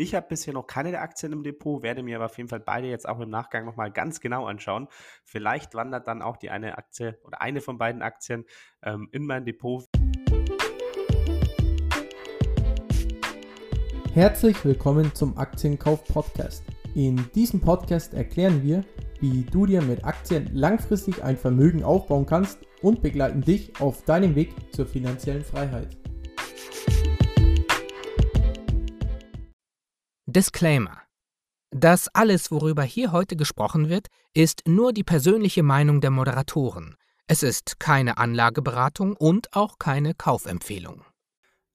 Ich habe bisher noch keine der Aktien im Depot, werde mir aber auf jeden Fall beide jetzt auch im Nachgang nochmal ganz genau anschauen. Vielleicht wandert dann auch die eine Aktie oder eine von beiden Aktien ähm, in mein Depot. Herzlich willkommen zum Aktienkauf Podcast. In diesem Podcast erklären wir, wie du dir mit Aktien langfristig ein Vermögen aufbauen kannst und begleiten dich auf deinem Weg zur finanziellen Freiheit. Disclaimer. Das alles, worüber hier heute gesprochen wird, ist nur die persönliche Meinung der Moderatoren. Es ist keine Anlageberatung und auch keine Kaufempfehlung.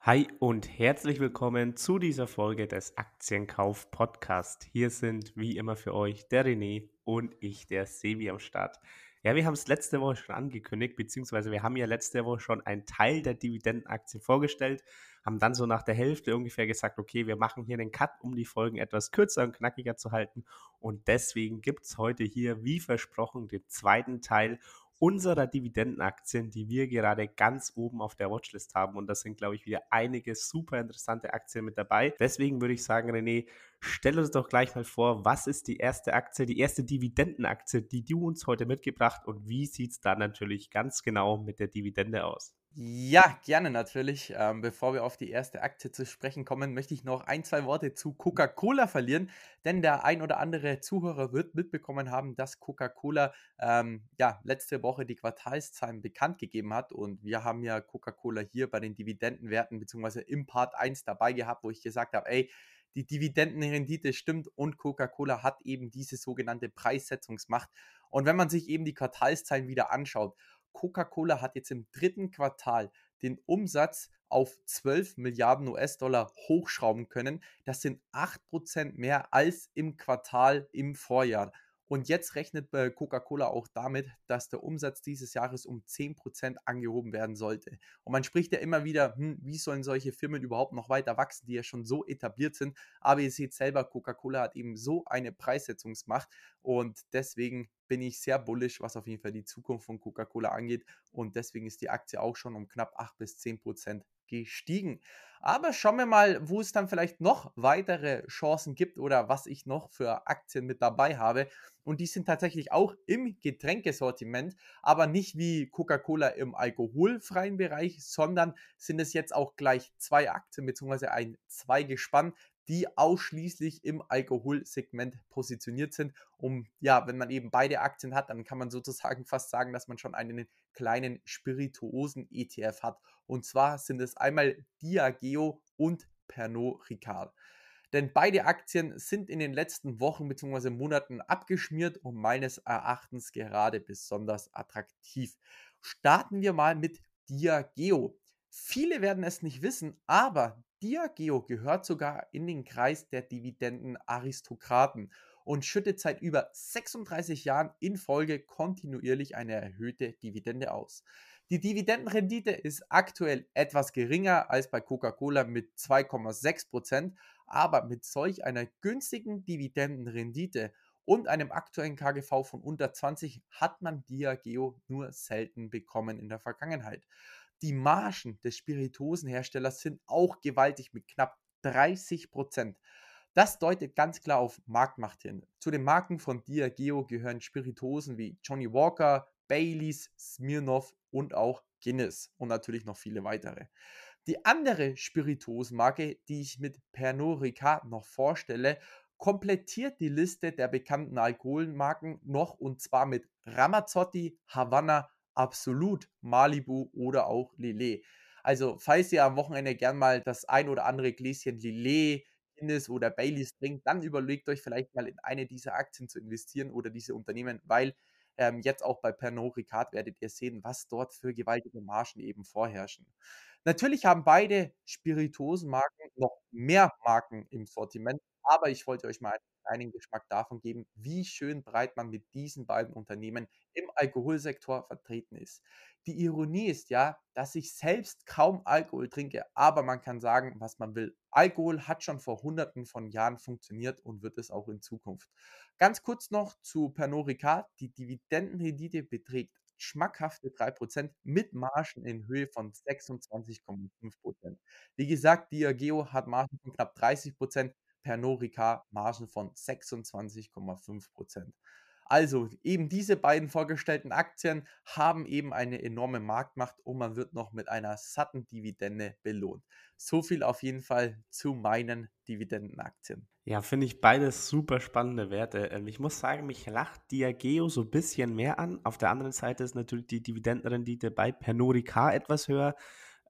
Hi und herzlich willkommen zu dieser Folge des Aktienkauf Podcast. Hier sind wie immer für euch der René und ich, der Sevi am Start. Ja, wir haben es letzte Woche schon angekündigt, beziehungsweise wir haben ja letzte Woche schon einen Teil der Dividendenaktie vorgestellt, haben dann so nach der Hälfte ungefähr gesagt, okay, wir machen hier den Cut, um die Folgen etwas kürzer und knackiger zu halten. Und deswegen gibt es heute hier, wie versprochen, den zweiten Teil unserer Dividendenaktien, die wir gerade ganz oben auf der Watchlist haben. Und das sind, glaube ich, wieder einige super interessante Aktien mit dabei. Deswegen würde ich sagen, René, stell uns doch gleich mal vor, was ist die erste Aktie, die erste Dividendenaktie, die du uns heute mitgebracht und wie sieht es da natürlich ganz genau mit der Dividende aus? Ja, gerne natürlich. Ähm, bevor wir auf die erste Aktie zu sprechen kommen, möchte ich noch ein, zwei Worte zu Coca-Cola verlieren, denn der ein oder andere Zuhörer wird mitbekommen haben, dass Coca-Cola ähm, ja, letzte Woche die Quartalszahlen bekannt gegeben hat und wir haben ja Coca-Cola hier bei den Dividendenwerten bzw. im Part 1 dabei gehabt, wo ich gesagt habe, ey, die Dividendenrendite stimmt und Coca-Cola hat eben diese sogenannte Preissetzungsmacht. Und wenn man sich eben die Quartalszahlen wieder anschaut, Coca-Cola hat jetzt im dritten Quartal den Umsatz auf 12 Milliarden US-Dollar hochschrauben können. Das sind 8% mehr als im Quartal im Vorjahr. Und jetzt rechnet Coca-Cola auch damit, dass der Umsatz dieses Jahres um 10% angehoben werden sollte. Und man spricht ja immer wieder, hm, wie sollen solche Firmen überhaupt noch weiter wachsen, die ja schon so etabliert sind. Aber ihr seht selber, Coca-Cola hat eben so eine Preissetzungsmacht. Und deswegen bin ich sehr bullish, was auf jeden Fall die Zukunft von Coca-Cola angeht. Und deswegen ist die Aktie auch schon um knapp 8 bis 10 Prozent gestiegen. Aber schauen wir mal, wo es dann vielleicht noch weitere Chancen gibt oder was ich noch für Aktien mit dabei habe. Und die sind tatsächlich auch im Getränkesortiment, aber nicht wie Coca-Cola im alkoholfreien Bereich, sondern sind es jetzt auch gleich zwei Aktien bzw. ein Zweigespann, die ausschließlich im Alkoholsegment positioniert sind. Um, ja, wenn man eben beide Aktien hat, dann kann man sozusagen fast sagen, dass man schon einen kleinen Spirituosen-ETF hat. Und zwar sind es einmal Diageo und Pernod Ricard. Denn beide Aktien sind in den letzten Wochen bzw. Monaten abgeschmiert und meines Erachtens gerade besonders attraktiv. Starten wir mal mit Diageo. Viele werden es nicht wissen, aber Diageo gehört sogar in den Kreis der Dividenden-Aristokraten und schüttet seit über 36 Jahren in Folge kontinuierlich eine erhöhte Dividende aus. Die Dividendenrendite ist aktuell etwas geringer als bei Coca-Cola mit 2,6%, aber mit solch einer günstigen Dividendenrendite und einem aktuellen KGV von unter 20 hat man Diageo nur selten bekommen in der Vergangenheit. Die Margen des Spirituosenherstellers sind auch gewaltig mit knapp 30 Prozent. Das deutet ganz klar auf Marktmacht hin. Zu den Marken von Diageo gehören Spirituosen wie Johnny Walker, Baileys, Smirnoff und auch Guinness und natürlich noch viele weitere. Die andere Spirituosenmarke, die ich mit Pernod Ricard noch vorstelle, komplettiert die Liste der bekannten Alkoholmarken noch und zwar mit Ramazzotti, Havanna Absolut, Malibu oder auch Lillet. Also, falls ihr am Wochenende gern mal das ein oder andere Gläschen Lillet, Guinness oder Baileys trinkt, dann überlegt euch vielleicht mal in eine dieser Aktien zu investieren oder diese Unternehmen, weil ähm, jetzt auch bei Pernod Ricard werdet ihr sehen, was dort für gewaltige Margen eben vorherrschen. Natürlich haben beide Spirituosenmarken noch mehr Marken im Sortiment, aber ich wollte euch mal kleinen Geschmack davon geben, wie schön breit man mit diesen beiden Unternehmen im Alkoholsektor vertreten ist. Die Ironie ist ja, dass ich selbst kaum Alkohol trinke, aber man kann sagen, was man will. Alkohol hat schon vor hunderten von Jahren funktioniert und wird es auch in Zukunft. Ganz kurz noch zu Pernod Ricard. Die Dividendenrendite beträgt schmackhafte 3% mit Margen in Höhe von 26,5%. Wie gesagt, Diageo hat Margen von knapp 30%, Pernod Ricard Margen von 26,5%. Also eben diese beiden vorgestellten Aktien haben eben eine enorme Marktmacht und man wird noch mit einer satten Dividende belohnt. So viel auf jeden Fall zu meinen Dividendenaktien. Ja, finde ich beides super spannende Werte. Ähm, ich muss sagen, mich lacht Diageo so ein bisschen mehr an. Auf der anderen Seite ist natürlich die Dividendenrendite bei Pernod Ricard etwas höher.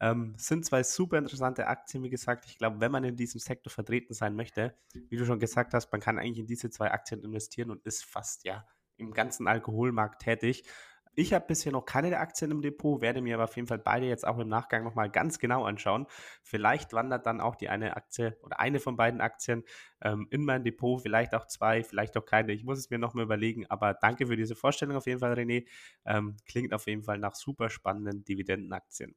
Ähm, sind zwei super interessante Aktien, wie gesagt. Ich glaube, wenn man in diesem Sektor vertreten sein möchte, wie du schon gesagt hast, man kann eigentlich in diese zwei Aktien investieren und ist fast ja im ganzen Alkoholmarkt tätig. Ich habe bisher noch keine der Aktien im Depot, werde mir aber auf jeden Fall beide jetzt auch im Nachgang nochmal ganz genau anschauen. Vielleicht wandert dann auch die eine Aktie oder eine von beiden Aktien ähm, in mein Depot, vielleicht auch zwei, vielleicht auch keine. Ich muss es mir nochmal überlegen, aber danke für diese Vorstellung auf jeden Fall, René. Ähm, klingt auf jeden Fall nach super spannenden Dividendenaktien.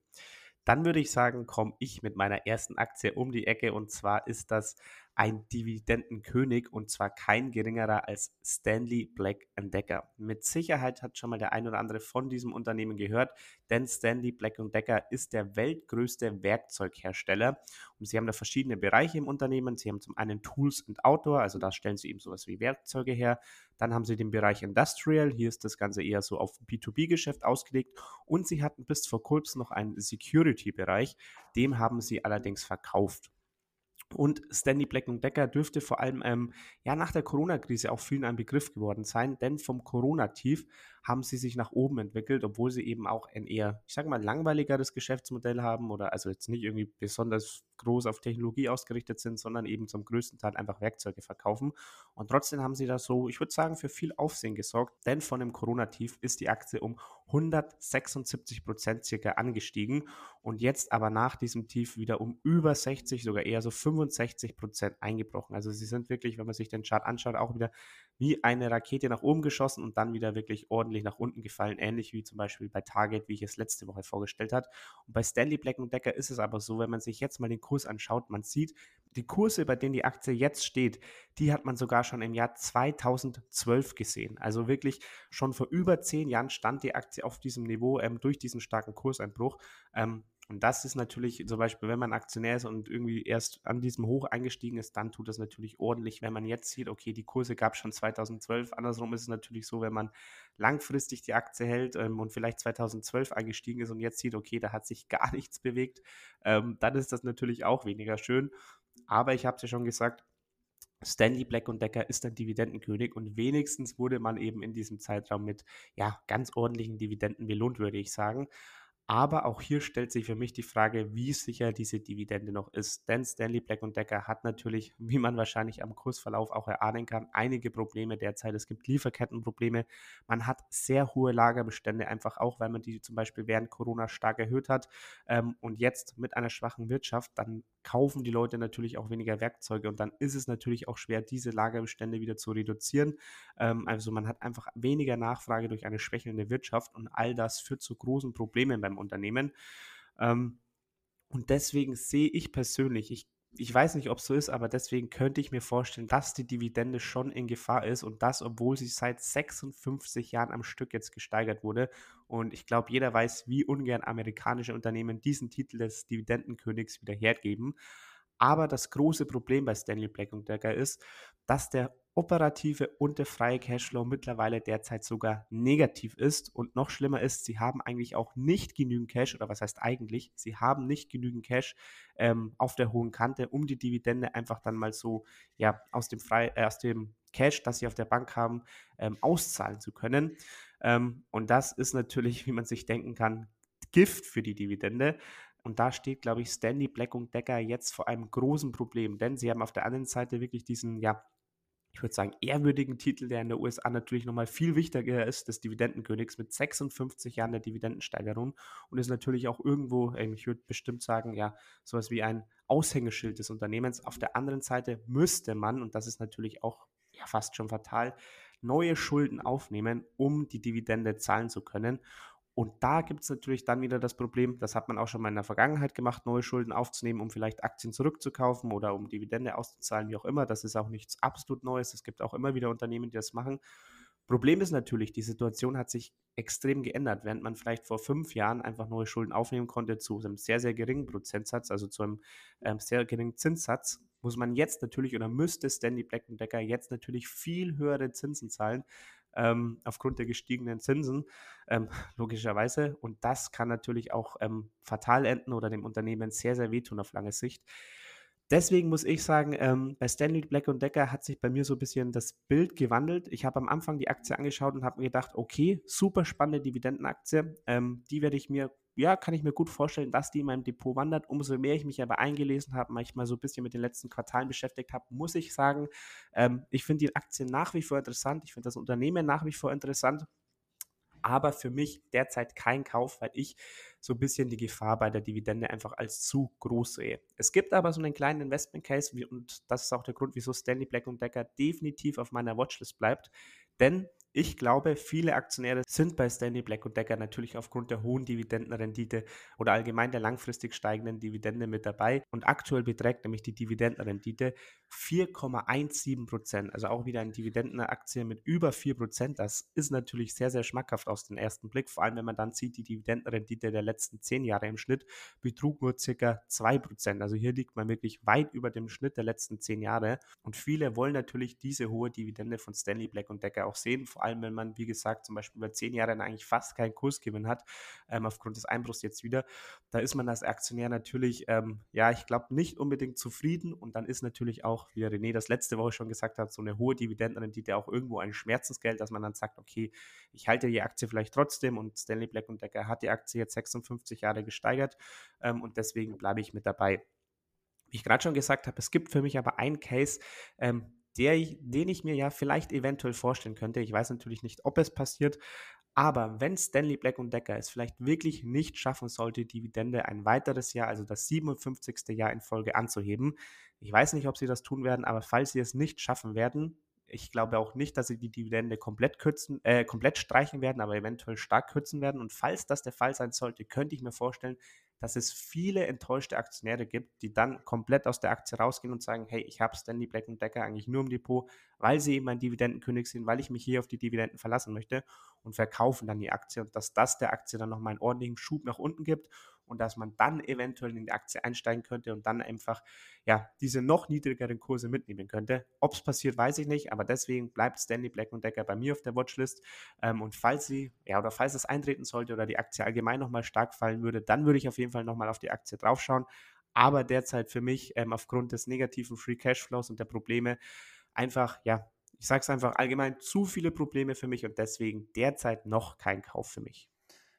Dann würde ich sagen, komme ich mit meiner ersten Aktie um die Ecke. Und zwar ist das ein Dividendenkönig und zwar kein geringerer als Stanley Black Decker. Mit Sicherheit hat schon mal der ein oder andere von diesem Unternehmen gehört, denn Stanley Black Decker ist der weltgrößte Werkzeughersteller und sie haben da verschiedene Bereiche im Unternehmen. Sie haben zum einen Tools und Outdoor, also da stellen sie eben sowas wie Werkzeuge her. Dann haben sie den Bereich Industrial, hier ist das Ganze eher so auf B2B-Geschäft ausgelegt und sie hatten bis vor kurzem noch einen Security-Bereich, dem haben sie allerdings verkauft. Und Stanley Black Decker dürfte vor allem ähm, ja, nach der Corona-Krise auch vielen ein Begriff geworden sein, denn vom Corona-Tief haben sie sich nach oben entwickelt, obwohl sie eben auch ein eher, ich sage mal, langweiligeres Geschäftsmodell haben oder also jetzt nicht irgendwie besonders groß auf Technologie ausgerichtet sind, sondern eben zum größten Teil einfach Werkzeuge verkaufen. Und trotzdem haben sie da so, ich würde sagen, für viel Aufsehen gesorgt, denn von dem Corona-Tief ist die Aktie um 176 Prozent circa angestiegen und jetzt aber nach diesem Tief wieder um über 60, sogar eher so 65 Prozent eingebrochen. Also sie sind wirklich, wenn man sich den Chart anschaut, auch wieder wie eine Rakete nach oben geschossen und dann wieder wirklich ordentlich nach unten gefallen, ähnlich wie zum Beispiel bei Target, wie ich es letzte Woche vorgestellt habe. Und bei Stanley Black Decker ist es aber so, wenn man sich jetzt mal den Kurs anschaut, man sieht, die Kurse, bei denen die Aktie jetzt steht, die hat man sogar schon im Jahr 2012 gesehen. Also wirklich schon vor über zehn Jahren stand die Aktie auf diesem Niveau ähm, durch diesen starken Kurseinbruch. Ähm, und das ist natürlich zum Beispiel, wenn man Aktionär ist und irgendwie erst an diesem Hoch eingestiegen ist, dann tut das natürlich ordentlich. Wenn man jetzt sieht, okay, die Kurse gab es schon 2012. Andersrum ist es natürlich so, wenn man langfristig die Aktie hält ähm, und vielleicht 2012 eingestiegen ist und jetzt sieht, okay, da hat sich gar nichts bewegt, ähm, dann ist das natürlich auch weniger schön. Aber ich habe es ja schon gesagt, Stanley Black Decker ist ein Dividendenkönig und wenigstens wurde man eben in diesem Zeitraum mit ja, ganz ordentlichen Dividenden belohnt, würde ich sagen. Aber auch hier stellt sich für mich die Frage, wie sicher diese Dividende noch ist. Denn Stanley Black Decker hat natürlich, wie man wahrscheinlich am Kursverlauf auch erahnen kann, einige Probleme derzeit. Es gibt Lieferkettenprobleme. Man hat sehr hohe Lagerbestände, einfach auch, weil man die zum Beispiel während Corona stark erhöht hat. Ähm, und jetzt mit einer schwachen Wirtschaft, dann kaufen die Leute natürlich auch weniger Werkzeuge und dann ist es natürlich auch schwer, diese Lagerbestände wieder zu reduzieren. Ähm, also man hat einfach weniger Nachfrage durch eine schwächelnde Wirtschaft und all das führt zu großen Problemen beim Unternehmen. Ähm, und deswegen sehe ich persönlich, ich ich weiß nicht, ob es so ist, aber deswegen könnte ich mir vorstellen, dass die Dividende schon in Gefahr ist und das, obwohl sie seit 56 Jahren am Stück jetzt gesteigert wurde. Und ich glaube, jeder weiß, wie ungern amerikanische Unternehmen diesen Titel des Dividendenkönigs wieder hergeben. Aber das große Problem bei Stanley Black Decker ist, dass der operative und der freie Cashflow mittlerweile derzeit sogar negativ ist. Und noch schlimmer ist, sie haben eigentlich auch nicht genügend Cash, oder was heißt eigentlich, sie haben nicht genügend Cash ähm, auf der hohen Kante, um die Dividende einfach dann mal so ja, aus, dem frei, äh, aus dem Cash, das sie auf der Bank haben, ähm, auszahlen zu können. Ähm, und das ist natürlich, wie man sich denken kann, Gift für die Dividende. Und da steht, glaube ich, Stanley Black und Decker jetzt vor einem großen Problem, denn sie haben auf der anderen Seite wirklich diesen, ja, ich würde sagen, ehrwürdigen Titel, der in der USA natürlich nochmal viel wichtiger ist, des Dividendenkönigs mit 56 Jahren der Dividendensteigerung und ist natürlich auch irgendwo, ich würde bestimmt sagen, ja, sowas wie ein Aushängeschild des Unternehmens. Auf der anderen Seite müsste man, und das ist natürlich auch ja, fast schon fatal, neue Schulden aufnehmen, um die Dividende zahlen zu können. Und da gibt es natürlich dann wieder das Problem, das hat man auch schon mal in der Vergangenheit gemacht, neue Schulden aufzunehmen, um vielleicht Aktien zurückzukaufen oder um Dividende auszuzahlen, wie auch immer. Das ist auch nichts absolut Neues. Es gibt auch immer wieder Unternehmen, die das machen. Problem ist natürlich, die Situation hat sich extrem geändert, während man vielleicht vor fünf Jahren einfach neue Schulden aufnehmen konnte zu einem sehr, sehr geringen Prozentsatz, also zu einem ähm, sehr geringen Zinssatz, muss man jetzt natürlich oder müsste Stanley Black Decker jetzt natürlich viel höhere Zinsen zahlen, ähm, aufgrund der gestiegenen Zinsen, ähm, logischerweise. Und das kann natürlich auch ähm, fatal enden oder dem Unternehmen sehr, sehr wehtun auf lange Sicht. Deswegen muss ich sagen, ähm, bei Stanley Black Decker hat sich bei mir so ein bisschen das Bild gewandelt. Ich habe am Anfang die Aktie angeschaut und habe mir gedacht, okay, super spannende Dividendenaktie. Ähm, die werde ich mir, ja, kann ich mir gut vorstellen, dass die in meinem Depot wandert. Umso mehr ich mich aber eingelesen habe, manchmal so ein bisschen mit den letzten Quartalen beschäftigt habe, muss ich sagen, ähm, ich finde die Aktie nach wie vor interessant. Ich finde das Unternehmen nach wie vor interessant aber für mich derzeit kein Kauf, weil ich so ein bisschen die Gefahr bei der Dividende einfach als zu groß sehe. Es gibt aber so einen kleinen Investment Case und das ist auch der Grund, wieso Stanley Black Decker definitiv auf meiner Watchlist bleibt, denn ich glaube, viele Aktionäre sind bei Stanley Black Decker natürlich aufgrund der hohen Dividendenrendite oder allgemein der langfristig steigenden Dividende mit dabei. Und aktuell beträgt nämlich die Dividendenrendite 4,17 Prozent. Also auch wieder eine Dividendenaktie mit über 4 Prozent. Das ist natürlich sehr, sehr schmackhaft aus dem ersten Blick. Vor allem, wenn man dann sieht, die Dividendenrendite der letzten 10 Jahre im Schnitt betrug nur circa 2 Prozent. Also hier liegt man wirklich weit über dem Schnitt der letzten 10 Jahre. Und viele wollen natürlich diese hohe Dividende von Stanley Black Decker auch sehen. Vor allem, wenn man, wie gesagt, zum Beispiel über zehn Jahre eigentlich fast keinen Kursgewinn hat, ähm, aufgrund des Einbruchs jetzt wieder, da ist man als Aktionär natürlich, ähm, ja, ich glaube, nicht unbedingt zufrieden und dann ist natürlich auch, wie René das letzte Woche schon gesagt hat, so eine hohe Dividendenrendite auch irgendwo ein Schmerzensgeld, dass man dann sagt, okay, ich halte die Aktie vielleicht trotzdem und Stanley Black Decker hat die Aktie jetzt 56 Jahre gesteigert ähm, und deswegen bleibe ich mit dabei. Wie ich gerade schon gesagt habe, es gibt für mich aber einen Case, ähm, der, den ich mir ja vielleicht eventuell vorstellen könnte. Ich weiß natürlich nicht, ob es passiert, aber wenn Stanley Black Decker es vielleicht wirklich nicht schaffen sollte, Dividende ein weiteres Jahr, also das 57. Jahr in Folge anzuheben, ich weiß nicht, ob sie das tun werden, aber falls sie es nicht schaffen werden, ich glaube auch nicht, dass sie die Dividende komplett kürzen, äh, komplett streichen werden, aber eventuell stark kürzen werden. Und falls das der Fall sein sollte, könnte ich mir vorstellen, dass es viele enttäuschte Aktionäre gibt, die dann komplett aus der Aktie rausgehen und sagen, hey, ich habe Stanley Black Decker eigentlich nur im Depot, weil sie eben ein Dividendenkönig sind, weil ich mich hier auf die Dividenden verlassen möchte und verkaufen dann die Aktie und dass das der Aktie dann nochmal einen ordentlichen Schub nach unten gibt und dass man dann eventuell in die Aktie einsteigen könnte und dann einfach ja diese noch niedrigeren Kurse mitnehmen könnte. Ob es passiert, weiß ich nicht, aber deswegen bleibt Stanley Black Decker bei mir auf der Watchlist ähm, und falls sie ja oder falls es eintreten sollte oder die Aktie allgemein nochmal stark fallen würde, dann würde ich auf jeden Fall nochmal auf die Aktie draufschauen. Aber derzeit für mich ähm, aufgrund des negativen Free Cashflows und der Probleme einfach ja ich sage es einfach allgemein, zu viele Probleme für mich und deswegen derzeit noch kein Kauf für mich.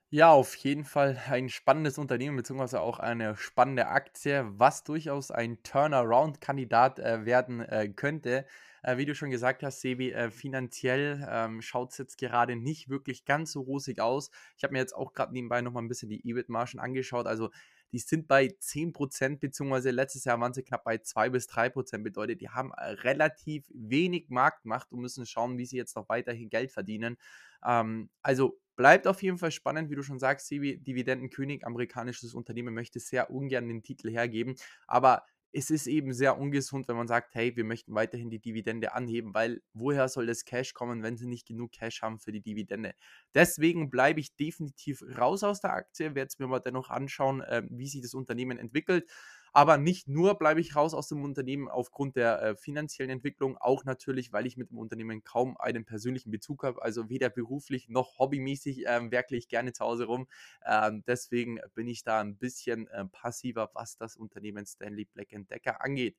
Ja, auf jeden Fall ein spannendes Unternehmen, beziehungsweise auch eine spannende Aktie, was durchaus ein Turnaround-Kandidat äh, werden äh, könnte. Äh, wie du schon gesagt hast, Sebi, äh, finanziell ähm, schaut es jetzt gerade nicht wirklich ganz so rosig aus. Ich habe mir jetzt auch gerade nebenbei nochmal ein bisschen die EBIT-Margen angeschaut. Also die sind bei 10%, beziehungsweise letztes Jahr waren sie knapp bei 2 bis 3%. Bedeutet, die haben äh, relativ wenig Marktmacht und müssen schauen, wie sie jetzt noch weiterhin Geld verdienen. Ähm, also Bleibt auf jeden Fall spannend, wie du schon sagst, Sibi, Dividendenkönig, amerikanisches Unternehmen möchte sehr ungern den Titel hergeben, aber es ist eben sehr ungesund, wenn man sagt, hey, wir möchten weiterhin die Dividende anheben, weil woher soll das Cash kommen, wenn sie nicht genug Cash haben für die Dividende? Deswegen bleibe ich definitiv raus aus der Aktie, werde es mir mal dennoch anschauen, äh, wie sich das Unternehmen entwickelt. Aber nicht nur bleibe ich raus aus dem Unternehmen aufgrund der äh, finanziellen Entwicklung, auch natürlich, weil ich mit dem Unternehmen kaum einen persönlichen Bezug habe, also weder beruflich noch hobbymäßig ähm, werkle ich gerne zu Hause rum. Ähm, deswegen bin ich da ein bisschen äh, passiver, was das Unternehmen Stanley Black Decker angeht.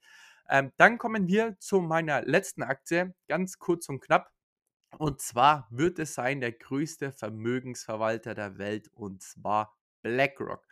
Ähm, dann kommen wir zu meiner letzten Aktie, ganz kurz und knapp. Und zwar wird es sein der größte Vermögensverwalter der Welt und zwar BlackRock.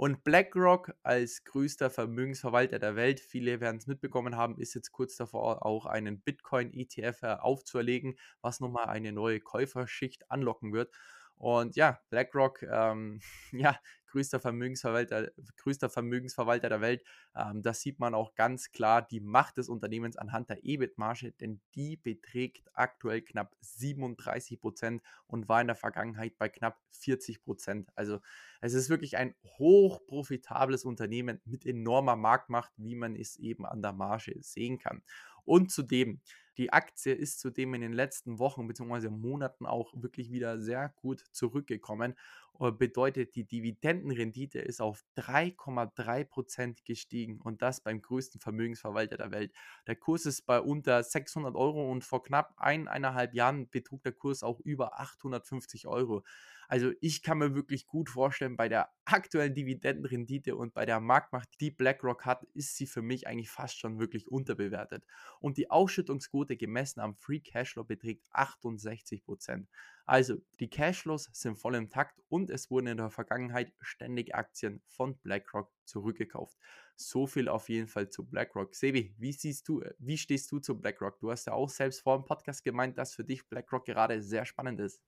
Und BlackRock als größter Vermögensverwalter der Welt, viele werden es mitbekommen haben, ist jetzt kurz davor, auch einen Bitcoin-ETF äh, aufzuerlegen, was nochmal eine neue Käuferschicht anlocken wird. Und ja, BlackRock, ähm, ja, größter Vermögensverwalter, größter Vermögensverwalter der Welt. Ähm, das sieht man auch ganz klar die Macht des Unternehmens anhand der EBIT-Marge, denn die beträgt aktuell knapp 37 Prozent und war in der Vergangenheit bei knapp 40 Prozent. Also es ist wirklich ein hochprofitables Unternehmen mit enormer Marktmacht, wie man es eben an der Marge sehen kann. Und zudem Die Aktie ist zudem in den letzten Wochen bzw. Monaten auch wirklich wieder sehr gut zurückgekommen. Äh, bedeutet, die Dividendenrendite ist auf 3,3% gestiegen und das beim größten Vermögensverwalter der Welt. Der Kurs ist bei unter 600 Euro und vor knapp eineinhalb Jahren betrug der Kurs auch über 850 Euro. Also ich kann mir wirklich gut vorstellen, bei der aktuellen Dividendenrendite und bei der Marktmacht, die BlackRock hat, ist sie für mich eigentlich fast schon wirklich unterbewertet. Und die Ausschüttungsquote gemessen am Free Cashflow beträgt 68%. Also die Cashflows sind voll im Takt und es wurden in der Vergangenheit ständig Aktien von BlackRock zurückgekauft. So viel auf jeden Fall zu BlackRock. Sebi, wie siehst du, wie stehst du zu BlackRock? Du hast ja auch selbst vor dem Podcast gemeint, dass für dich BlackRock gerade sehr spannend ist.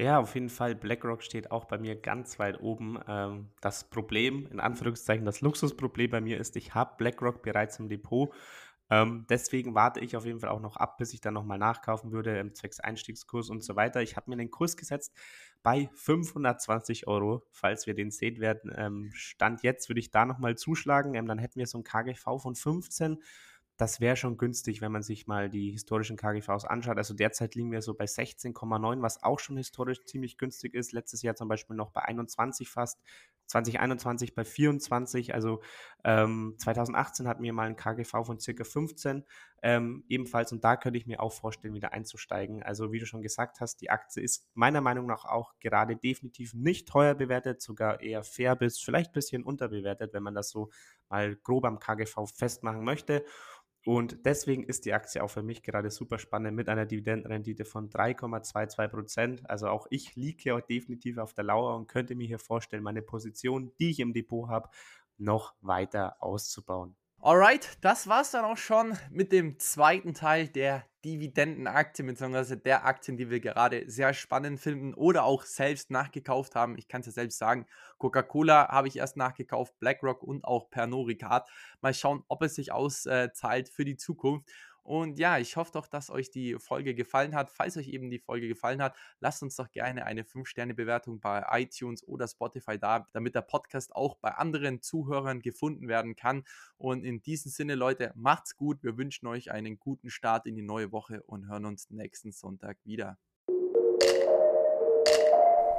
Ja, auf jeden Fall. BlackRock steht auch bei mir ganz weit oben. Ähm, das Problem, in Anführungszeichen, das Luxusproblem bei mir ist, ich habe BlackRock bereits im Depot. Ähm, deswegen warte ich auf jeden Fall auch noch ab, bis ich dann nochmal nachkaufen würde, im zwecks Einstiegskurs und so weiter. Ich habe mir den Kurs gesetzt bei 520 Euro, falls wir den sehen werden. Ähm, Stand jetzt würde ich da nochmal zuschlagen. Ähm, dann hätten wir so ein KGV von 15 das wäre schon günstig, wenn man sich mal die historischen KGVs anschaut. Also derzeit liegen wir so bei 16,9, was auch schon historisch ziemlich günstig ist. Letztes Jahr zum Beispiel noch bei 21 fast, 2021 bei 24. Also ähm, 2018 hatten wir mal ein KGV von circa 15 ähm, ebenfalls. Und da könnte ich mir auch vorstellen, wieder einzusteigen. Also wie du schon gesagt hast, die Aktie ist meiner Meinung nach auch gerade definitiv nicht teuer bewertet, sogar eher fair bis vielleicht ein bisschen unterbewertet, wenn man das so mal grob am KGV festmachen möchte. Und deswegen ist die Aktie auch für mich gerade super spannend mit einer Dividendenrendite von 3,22 Prozent. Also auch ich liege hier definitiv auf der Lauer und könnte mir hier vorstellen, meine Position, die ich im Depot habe, noch weiter auszubauen. Alright, das war's dann auch schon mit dem zweiten Teil der Dividendenaktien bzw. der Aktien, die wir gerade sehr spannend finden oder auch selbst nachgekauft haben. Ich kann es ja selbst sagen, Coca-Cola habe ich erst nachgekauft, BlackRock und auch Pernod Ricard. Mal schauen, ob es sich auszahlt für die Zukunft. Und ja, ich hoffe doch, dass euch die Folge gefallen hat. Falls euch eben die Folge gefallen hat, lasst uns doch gerne eine 5-Sterne-Bewertung bei iTunes oder Spotify da, damit der Podcast auch bei anderen Zuhörern gefunden werden kann. Und in diesem Sinne, Leute, macht's gut. Wir wünschen euch einen guten Start in die neue Woche und hören uns nächsten Sonntag wieder.